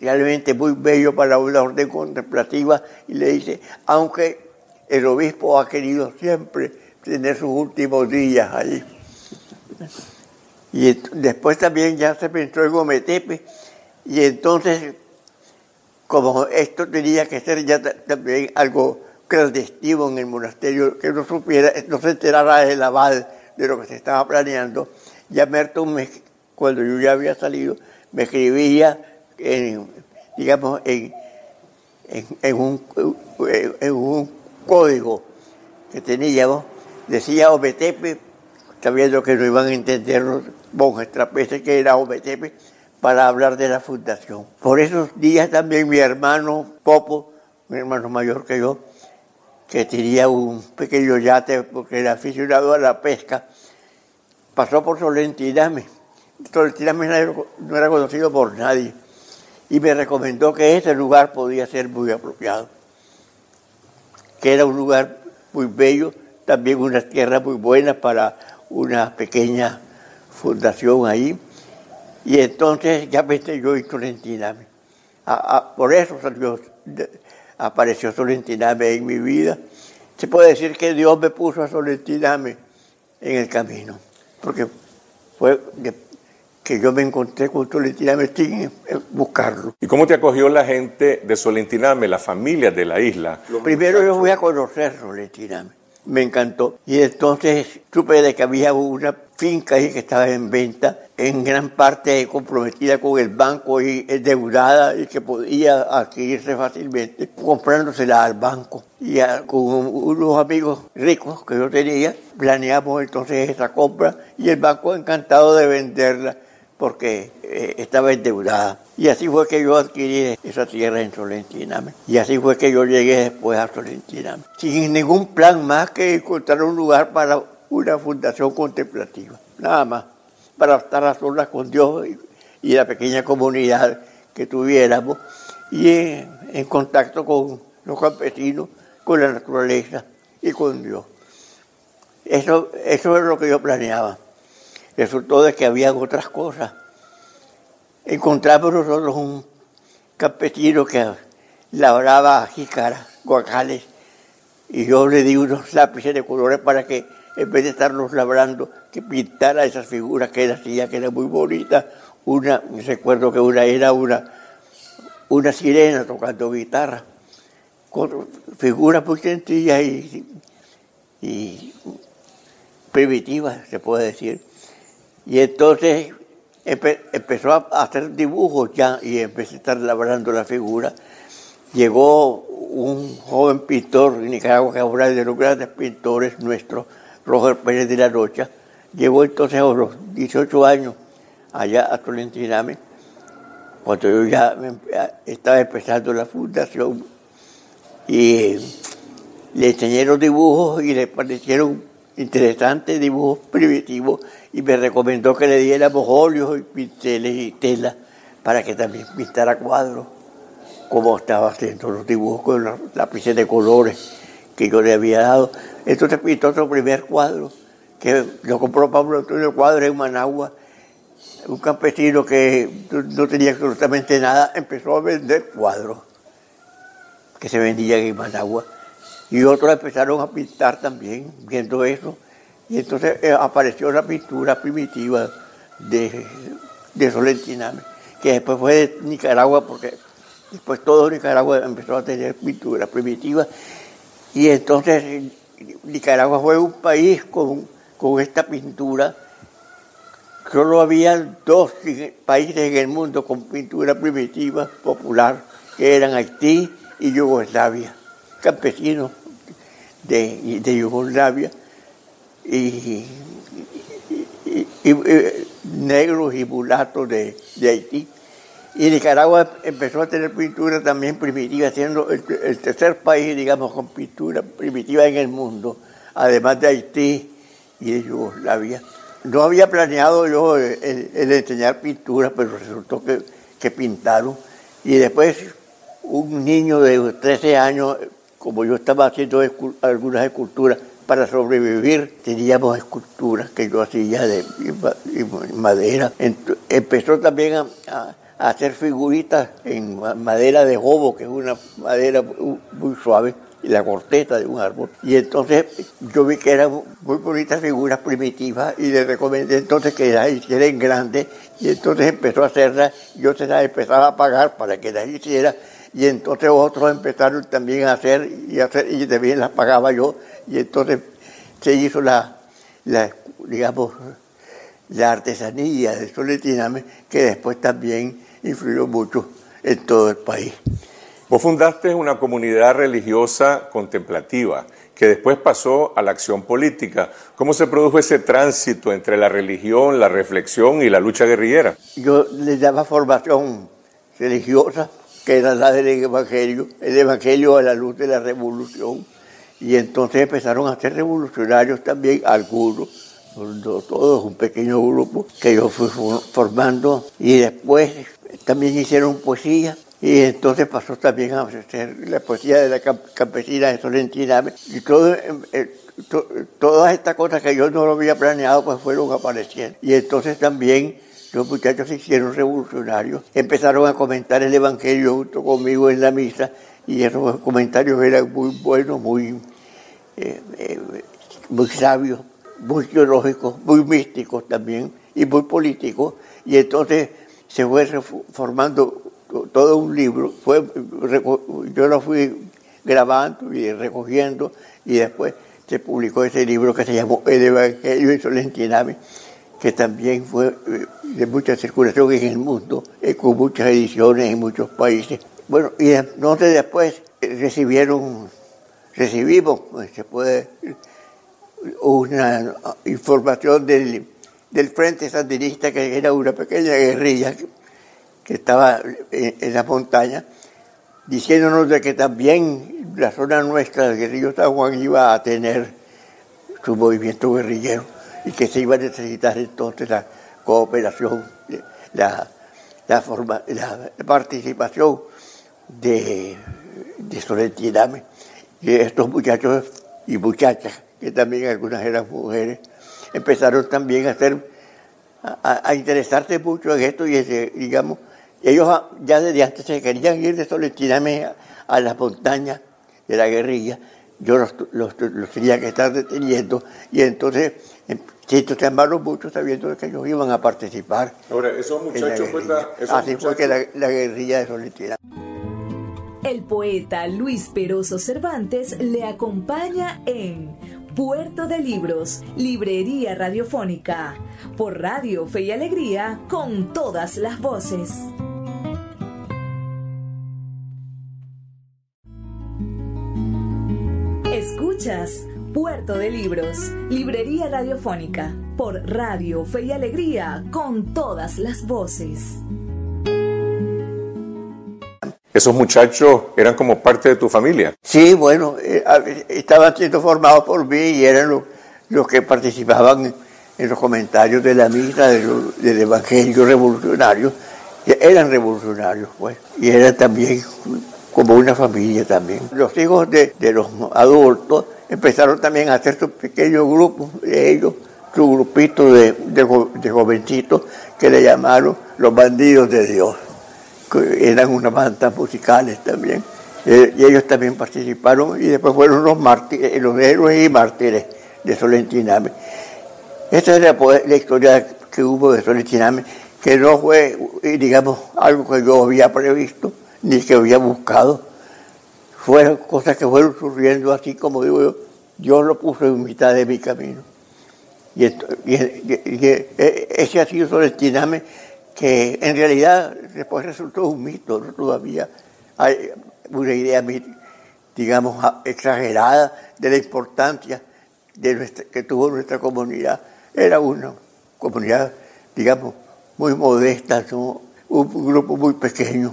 realmente muy bello para una orden contemplativa y le dice, aunque el obispo ha querido siempre tener sus últimos días allí. Y después también ya se pensó en Gometepe y entonces como esto tenía que ser ya ta- también algo clandestino en el monasterio, que no supiera, no se enterara el abad de lo que se estaba planeando, ya Merton, me- cuando yo ya había salido, me escribía en, digamos, en, en, un, en un código que teníamos, decía Ometepe, sabiendo que no iban a entender los monjes trapeces que era Ometepe, para hablar de la fundación. Por esos días también mi hermano Popo, mi hermano mayor que yo, que tenía un pequeño yate porque era aficionado a la pesca, pasó por Solentiname. Solentiname no era conocido por nadie y me recomendó que ese lugar podía ser muy apropiado, que era un lugar muy bello, también una tierra muy buena para una pequeña fundación ahí. Y entonces ya pensé yo en Solentiname. Por eso salió, apareció Solentiname en mi vida. Se puede decir que Dios me puso a Solentiname en el camino, porque fue de- que yo me encontré con Solentiname sin eh, buscarlo. ¿Y cómo te acogió la gente de Solentiname, las familias de la isla? Primero yo fui a conocer Solentiname, me encantó. Y entonces supe de que había una finca ahí que estaba en venta, en gran parte comprometida con el banco y endeudada y que podía adquirirse fácilmente, comprándosela al banco. Y a- con unos amigos ricos que yo tenía, planeamos entonces esa compra y el banco encantado de venderla porque eh, estaba endeudada. Y así fue que yo adquirí esa tierra en Solentiname. Y así fue que yo llegué después a Solentiname. Sin ningún plan más que encontrar un lugar para una fundación contemplativa. Nada más. Para estar a solas con Dios y, la pequeña comunidad que tuviéramos. Y en, en contacto con los campesinos, con la naturaleza y con Dios. Eso, eso es lo que yo planeaba resultó de que habían otras cosas. Encontramos nosotros un campesino que labraba jícaras, guacales, y yo le di unos lápices de colores para que, en vez de estarlos labrando, que pintara esas figuras que él hacía, que eran muy bonitas. Una, recuerdo que una era una, una sirena tocando guitarra, con figuras muy sencillas y, y primitivas, se puede decir. Y entonces empe- empezó a hacer dibujos ya y empecé a estar labrando la figura. Llegó un joven pintor en Nicaragua, que ahora es de los grandes pintores nuestros, Roger Pérez de la Rocha. Llegó entonces a los 18 años allá a Tolentiname, cuando yo ya estaba empezando la fundación. Y le enseñé los dibujos y le parecieron interesantes dibujos primitivos y me recomendó que le diéramos óleos y pinceles y tela para que también pintara cuadros, como estaba haciendo los dibujos con los lápices de colores que yo le había dado. Entonces pintó su primer cuadro, que lo compró Pablo Antonio Cuadro en Managua, un campesino que no tenía absolutamente nada, empezó a vender cuadros que se vendían en Managua. Y otros empezaron a pintar también, viendo eso. Y entonces eh, apareció la pintura primitiva de, de Solentiname, que después fue de Nicaragua, porque después todo Nicaragua empezó a tener pintura primitiva. Y entonces Nicaragua fue un país con, con esta pintura. Solo había dos países en el mundo con pintura primitiva popular, que eran Haití y Yugoslavia, campesinos de, de Yugoslavia y, negros y mulatos de, Haití. Y Nicaragua empezó a tener pintura también primitiva, siendo el, tercer país, digamos, con pintura primitiva en el mundo, además de Haití y de Yugoslavia. No había planeado yo el, enseñar pintura, pero resultó que, que pintaron. Y después un niño de 13 años, como yo estaba haciendo algunas esculturas para sobrevivir, teníamos esculturas que yo hacía de de ma- de madera. Empezó también a, hacer figuritas en ma- madera de jobo, que es una madera muy, suave, y la corteza de un árbol. Y entonces yo vi que eran muy bonitas figuras primitivas y le recomendé entonces que las hiciera en grande y entonces empezó a hacerlas, yo se las empezaba a pagar para que las hiciera y entonces otros empezaron también a hacer y, hacer, y también las pagaba yo y entonces se hizo la, la digamos, la artesanía de Soletiname que después también influyó mucho en todo el país. Vos fundaste una comunidad religiosa contemplativa que después pasó a la acción política. ¿Cómo se produjo ese tránsito entre la religión, la reflexión y la lucha guerrillera? Yo les daba formación religiosa, que era la del Evangelio, el Evangelio a la luz de la revolución. Y entonces empezaron a ser revolucionarios también algunos, no todos, un pequeño grupo que yo fui for- formando. Y después también hicieron poesía. Y entonces pasó también a hacer la poesía de la cam- campesina de Solentiname. Y todo, eh, eh, to- todas estas cosas que yo no lo había planeado, pues fueron apareciendo. Y entonces también los muchachos se hicieron revolucionarios, empezaron a comentar el Evangelio junto conmigo en la misa y esos comentarios eran muy buenos, muy, eh, eh, sabios, muy teológicos, muy místicos también y muy políticos. Y entonces se fue formando to- todo un libro, yo lo fui grabando y recogiendo y después se publicó ese libro que se llamó El Evangelio de Solentiname que también fue eh, de mucha circulación en el mundo, eh, con muchas ediciones en muchos países. Bueno, y entonces después eh, recibieron, recibimos, pues, se puede, una información del, del Frente Sandinista, que era una pequeña guerrilla que, estaba en, la montaña, diciéndonos de que también la zona nuestra del guerrillo San Juan iba a tener su movimiento guerrillero y que se iba a necesitar entonces la cooperación, la, la, forma, la participación de, de Solentiname. Y estos muchachos y muchachas, que también algunas eran mujeres, empezaron también a hacer, a, interesarse mucho en esto y digamos, ellos ya desde antes se querían ir de Solentiname a, las montañas de la guerrilla, yo los, los, los tenía que estar deteniendo y entonces em, se entusiasmaron mucho sabiendo que ellos iban a participar. Ahora, esos muchachos, pues, guerrilla. la- esos Así fue que la, la guerrilla de Solentiname. El poeta Luis Peroso Cervantes le acompaña en Puerto de Libros, Librería Radiofónica, por Radio Fe y Alegría, con todas las voces. Escuchas Puerto de Libros, Librería Radiofónica, por Radio Fe y Alegría, con todas las voces. Esos muchachos eran como parte de tu familia. Sí, bueno, eh, estaban siendo formados por mí y eran los, los que participaban en los comentarios de la misa del Evangelio revolucionario. que Eran revolucionarios, pues, y eran también como una familia también. Los hijos de, de los adultos empezaron también a hacer sus pequeños grupos, de ellos, su grupito de, de, jo- de jovencitos que le llamaron los bandidos de Dios que eran unas bandas musicales también. Eh, y ellos también participaron y después fueron los los héroes y mártires de Solentiname. Esta es la, la historia que hubo de Solentiname, que no fue, eh, digamos, algo que yo había previsto ni que había buscado. Fueron cosas que fueron surgiendo así como digo yo, Dios lo puso en mitad de mi camino. Y, esto- y- y- e- ese ha sido Solentiname, que en realidad después resultó un mito, todavía hay una idea, digamos, exagerada de la importancia de nuestra, que tuvo nuestra comunidad. Era una comunidad, digamos, muy modesta, ¿no? un grupo muy pequeño,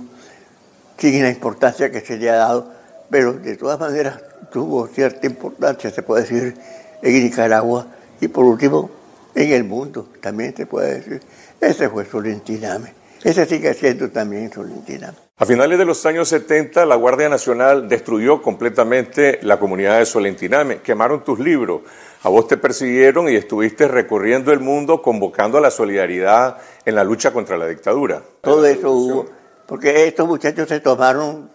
sin la importancia que se le ha dado, pero de todas maneras tuvo cierta importancia, se puede decir, en Nicaragua y por último en el mundo, también se puede decir. Ese fue Solentiname. Ese sigue siendo también Solentiname. A finales de los años 70, la Guardia Nacional destruyó completamente la comunidad de Solentiname, quemaron tus libros, a vos te persiguieron y estuviste recorriendo el mundo convocando a la solidaridad en la lucha contra la dictadura. Todo eso hubo, porque estos muchachos se tomaron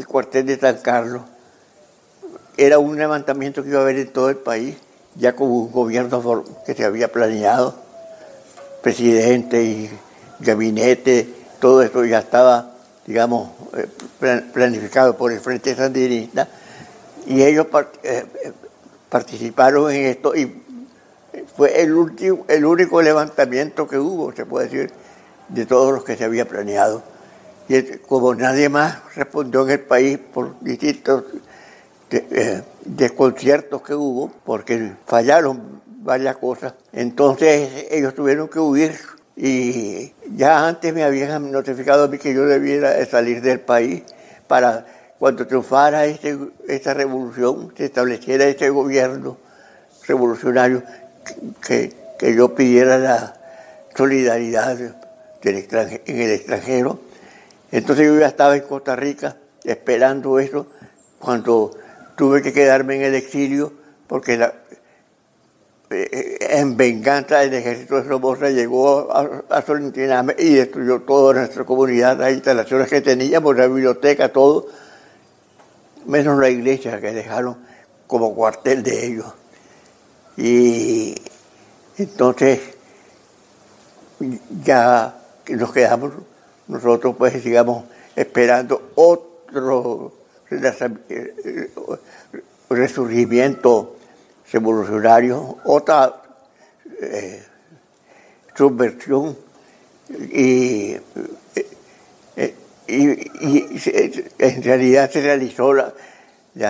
el cuartel de San Carlos. Era un levantamiento que iba a haber en todo el país, ya con un gobierno que se había planeado, presidente y gabinete, todo eso ya estaba, digamos, eh, planificado por el Frente Sandinista, y ellos eh, participaron en esto y fue el, último, el único levantamiento que hubo, se puede decir, de todos los que se había planeado. Y como nadie más respondió en el país por distintos eh, desconciertos que hubo, porque fallaron varias cosas, entonces ellos tuvieron que huir. Y ya antes me habían notificado a mí que yo debiera salir del país para cuando triunfara este, esta revolución, se estableciera este gobierno revolucionario, que, yo pidiera la solidaridad en el extranjero. Entonces yo ya estaba en Costa Rica esperando eso cuando tuve que quedarme en el exilio porque eh, en venganza el ejército de Somoza llegó a, a Solentiname y destruyó toda nuestra comunidad, las instalaciones que teníamos, la biblioteca, todo menos la iglesia que dejaron como cuartel de ellos. Y entonces ya nos quedamos nosotros pues digamos esperando otro resurgimiento revolucionario, otra eh, subversión y y, en realidad se realizó la,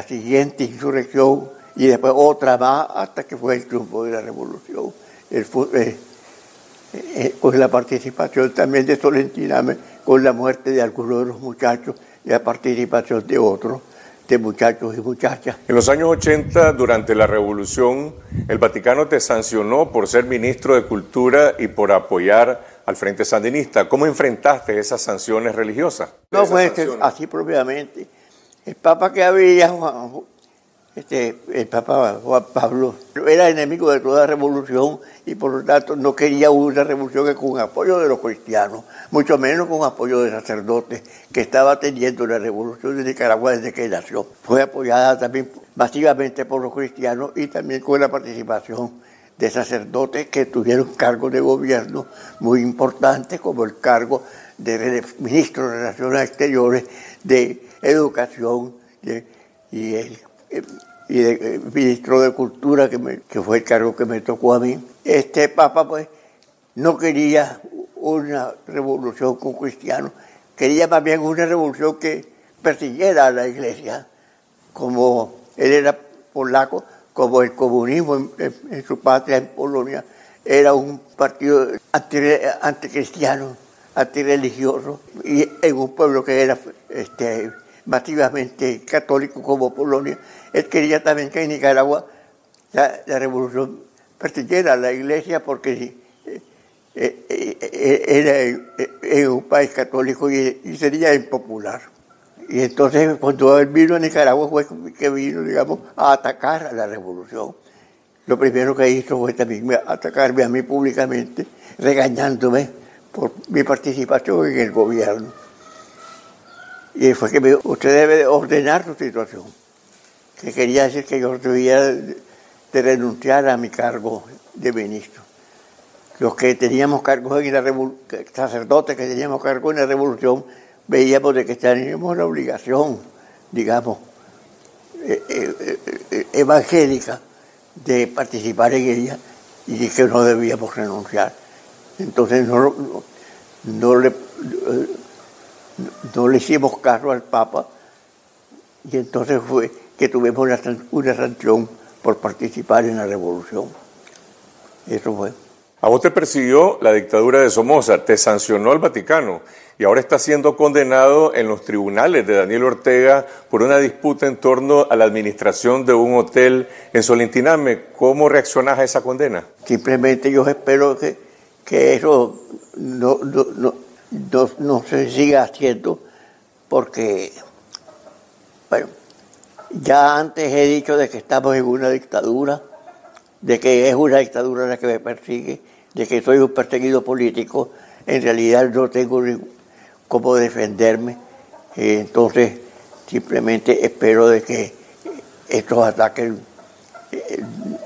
siguiente insurrección y después otra más hasta que fue el triunfo de la revolución. Eh, eh, con la participación también de Solentiname, con la muerte de algunos de los muchachos y la participación de otros, de muchachos y muchachas. En los años 80, durante la revolución, el Vaticano te sancionó por ser ministro de Cultura y por apoyar al Frente Sandinista. ¿Cómo enfrentaste esas sanciones religiosas? No fue así propiamente. El Papa que había, este, el Papa Juan Pablo, era enemigo de toda revolución y por lo tanto no quería una revolución con apoyo de los cristianos, mucho menos con apoyo de sacerdotes que estaba teniendo la revolución de Nicaragua desde que nació. Fue apoyada también masivamente por los cristianos y también con la participación de sacerdotes que tuvieron cargos de gobierno muy importantes, como el cargo de ministro de Relaciones Exteriores, de Educación y el y de, ministro de Cultura, que, que fue el cargo que me tocó a mí. Este Papa, pues, no quería una revolución con cristianos, quería más bien una revolución que persiguiera a la iglesia, como él era polaco, como el comunismo en, su patria, en Polonia, era un partido anticristiano, antirreligioso, y en un pueblo que era este, masivamente católico como Polonia, él quería también que en Nicaragua la, revolución persiguiera a la iglesia porque eh, eh, eh, era un país católico y sería impopular. Y entonces cuando él vino a Nicaragua fue que vino, digamos, a atacar a la revolución. Lo primero que hizo fue también atacarme a mí públicamente, regañándome por mi participación en el gobierno. Y fue que usted debe ordenar su situación, que quería decir que yo debía de renunciar a mi cargo de ministro. Los que teníamos cargos en la revolución, sacerdotes que teníamos cargos en la revolución, veíamos de que teníamos la obligación, digamos, eh, eh, eh, evangélica de participar en ella y que no debíamos renunciar. Entonces no, no, le, no le hicimos caso al Papa y entonces fue que tuvimos una, una sanción por participar en la revolución. Eso fue. A vos te persiguió la dictadura de Somoza, te sancionó el Vaticano y ahora está siendo condenado en los tribunales de Daniel Ortega por una disputa en torno a la administración de un hotel en Solintiname. ¿Cómo reaccionás a esa condena? Simplemente yo espero que, que eso no, no, no, no se siga haciendo porque, bueno, ya antes he dicho de que estamos en una dictadura, de que es una dictadura la que me persigue, de que soy un perseguido político. En realidad no tengo cómo defenderme. Eh, entonces, simplemente espero de que estos ataques eh,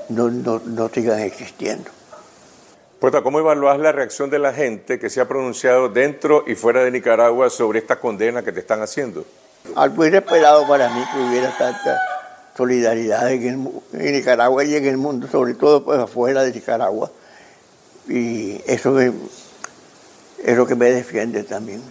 no, no, sigan existiendo. Poeta, ¿cómo evaluás la reacción de la gente que se ha pronunciado dentro y fuera de Nicaragua sobre esta condena que te están haciendo? Algo inesperado para mí que hubiera tanta solidaridad en, Nicaragua y en el mundo, sobre todo pues afuera de Nicaragua. Y eso es lo que me defiende también.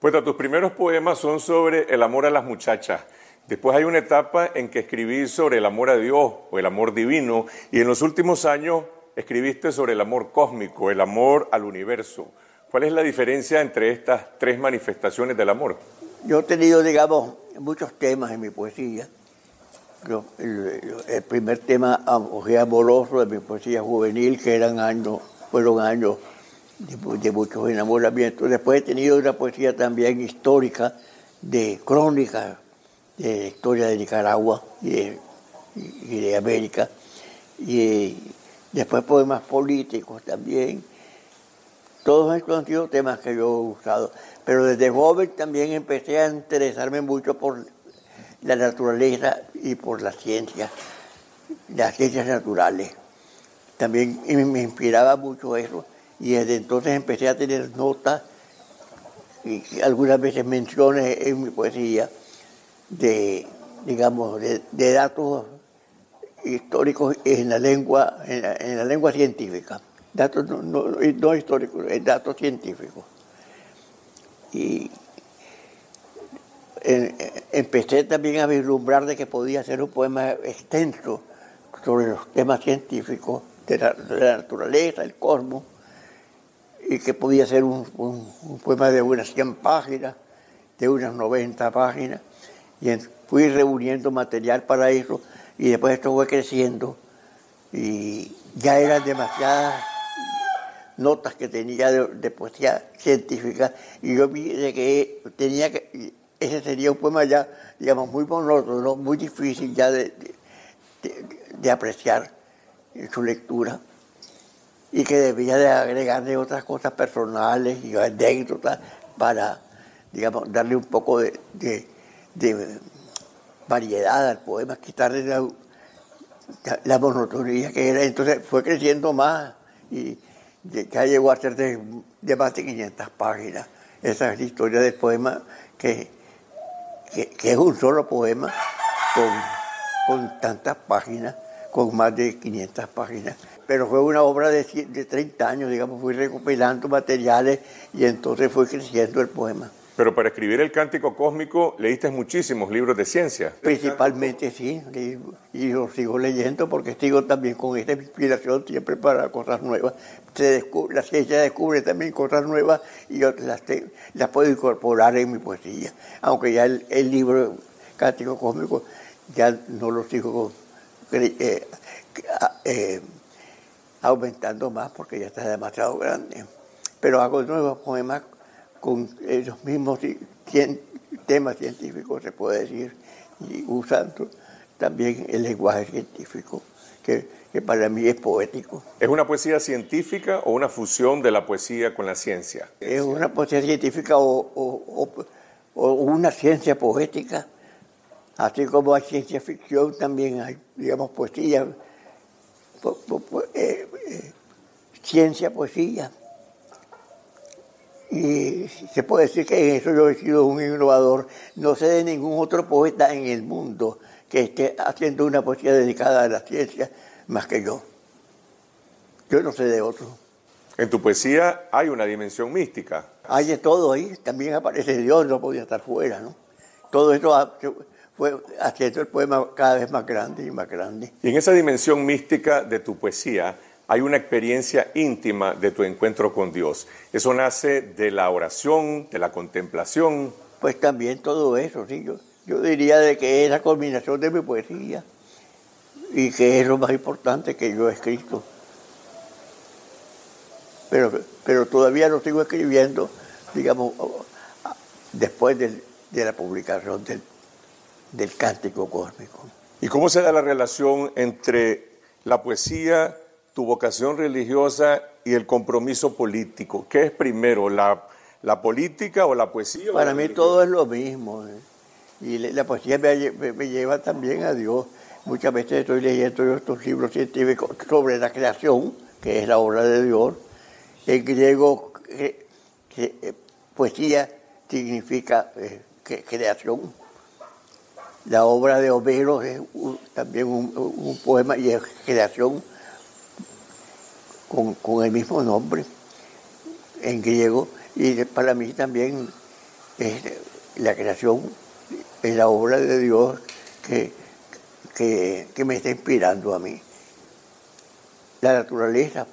Pues tus primeros poemas son sobre el amor a las muchachas. Después hay una etapa en que escribí sobre el amor a Dios o el amor divino y en los últimos años escribiste sobre el amor cósmico, el amor al universo. ¿Cuál es la diferencia entre estas tres manifestaciones del amor? Yo he tenido, digamos, muchos temas en mi poesía. el, primer tema amoroso de mi poesía juvenil, que eran años, fueron años de, muchos enamoramientos. Después he tenido una poesía también histórica, de crónica de historia de Nicaragua y de, América. Y después poemas políticos también. Todos estos han sido temas que yo he usado. Pero desde joven también empecé a interesarme mucho por la naturaleza y por la ciencia, las ciencias naturales. También me inspiraba mucho eso y desde entonces empecé a tener notas y algunas veces menciones en mi poesía de, digamos, de, datos históricos en la lengua, en la, lengua científica. Datos no, no, históricos, datos científicos. Y empecé también a vislumbrar de que podía ser un poema extenso sobre los temas científicos de la naturaleza, el cosmos, y que podía ser un, poema de unas 100 páginas, de unas 90 páginas, y fui reuniendo material para eso, y después esto fue creciendo, y ya eran demasiadas notas que tenía de, poesía científica, y yo vi de que tenía que, ese sería un poema ya, digamos, muy monótono, muy difícil ya de, de apreciar su lectura y que debía de agregarle otras cosas personales y anécdotas para, digamos, darle un poco de, variedad al poema, quitarle la, monotonía que era. Entonces fue creciendo más y ya llegó a ser de, más de 500 páginas. Esa es la historia del poema que, que, es un solo poema con, con tantas páginas, con más de 500 páginas pero fue una obra de, de 30 años, digamos, fui recopilando materiales y entonces fue creciendo el poema. Pero para escribir el cántico cósmico leíste muchísimos libros de ciencia. Principalmente sí, y lo sigo leyendo porque sigo también con esta inspiración siempre para cosas nuevas. La ciencia descubre también cosas nuevas y yo las, las puedo incorporar en mi poesía. Aunque ya el, libro cántico cósmico ya no lo sigo eh, eh, aumentando más porque ya está demasiado grande. Pero hago nuevos poemas con los mismos temas científicos, se puede decir, y usando también el lenguaje científico, que, para mí es poético. ¿Es una poesía científica o una fusión de la poesía con la ciencia? Es una poesía científica o, o una ciencia poética, así como hay ciencia ficción, también hay, digamos, poesía eh, eh, ciencia, poesía. Y se puede decir que en eso yo he sido un innovador. No sé de ningún otro poeta en el mundo que esté haciendo una poesía dedicada a la ciencia más que yo. Yo no sé de otro. En tu poesía hay una dimensión mística. Hay de todo ahí. También aparece Dios, no podía estar fuera, ¿no? Todo eso fue haciendo el poema cada vez más grande y más grande. Y en esa dimensión mística de tu poesía, hay una experiencia íntima de tu encuentro con Dios. Eso nace de la oración, de la contemplación. Pues también todo eso, sí. Yo, yo diría de que es la culminación de mi poesía y que es lo más importante que yo he escrito. Pero, pero todavía lo sigo escribiendo, digamos, después de la publicación del, del cántico cósmico. ¿Y cómo se da la relación entre la poesía, tu vocación religiosa y el compromiso político? ¿Qué es primero, la, la política o la poesía? Para mí todo es lo mismo. ¿eh? Y la poesía me, lleva también a Dios. Muchas veces estoy leyendo estos libros científicos sobre la creación, que es la obra de Dios. En griego, que, eh, poesía significa eh, creación la obra de Homero es también un, poema y es creación con, el mismo nombre en griego. Y para mí también la creación, es la obra de Dios que, que, me está inspirando a mí. La naturaleza,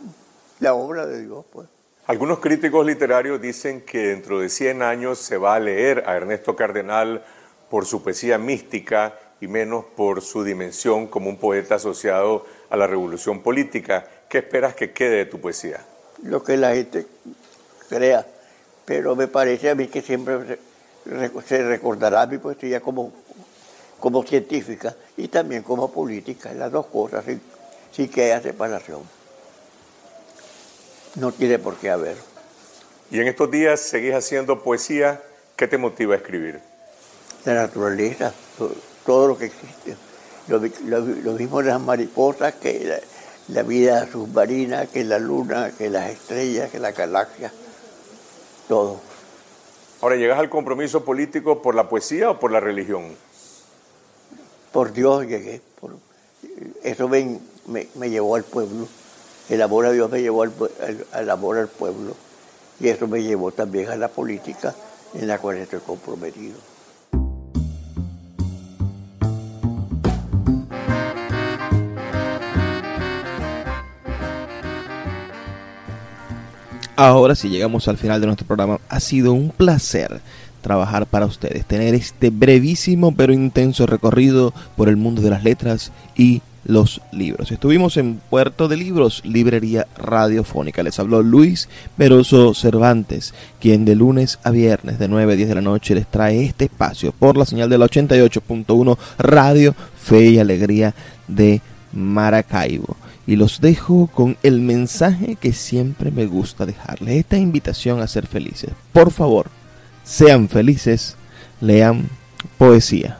la obra de Dios, pues. Algunos críticos literarios dicen que dentro de 100 años se va a leer a Ernesto Cardenal por su poesía mística y menos por su dimensión como un poeta asociado a la revolución política. ¿Qué esperas que quede de tu poesía? Lo que la gente crea, pero me parece a mí que siempre se recordará mi poesía como, como científica y también como política, las dos cosas, sí, sí que haya separación. No tiene por qué haber. Y en estos días seguís haciendo poesía, ¿qué te motiva a escribir? la naturaleza, todo, lo que existe. Lo, mismo las mariposas, que la, vida submarina, que la luna, que las estrellas, que la galaxia, todo. Ahora, ¿llegas al compromiso político por la poesía o por la religión? Por Dios llegué. eso me, me, llevó al pueblo. El amor a Dios me llevó al, al amor al pueblo. Y eso me llevó también a la política en la cual estoy comprometido. Ahora sí llegamos al final de nuestro programa. Ha sido un placer trabajar para ustedes, tener este brevísimo pero intenso recorrido por el mundo de las letras y los libros. Estuvimos en Puerto de Libros, Librería Radiofónica. Les habló Luis Peroso Cervantes, quien de lunes a viernes de 9 a 10 de la noche les trae este espacio por la señal de la 88.1 Radio Fe y Alegría de Maracaibo y los dejo con el mensaje que siempre me gusta dejarles, esta invitación a ser felices. Por favor, sean felices, lean poesía.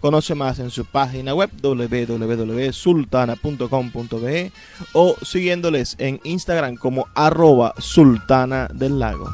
Conoce más en su página web www.sultana.com.be o siguiéndoles en Instagram como arroba sultana del lago.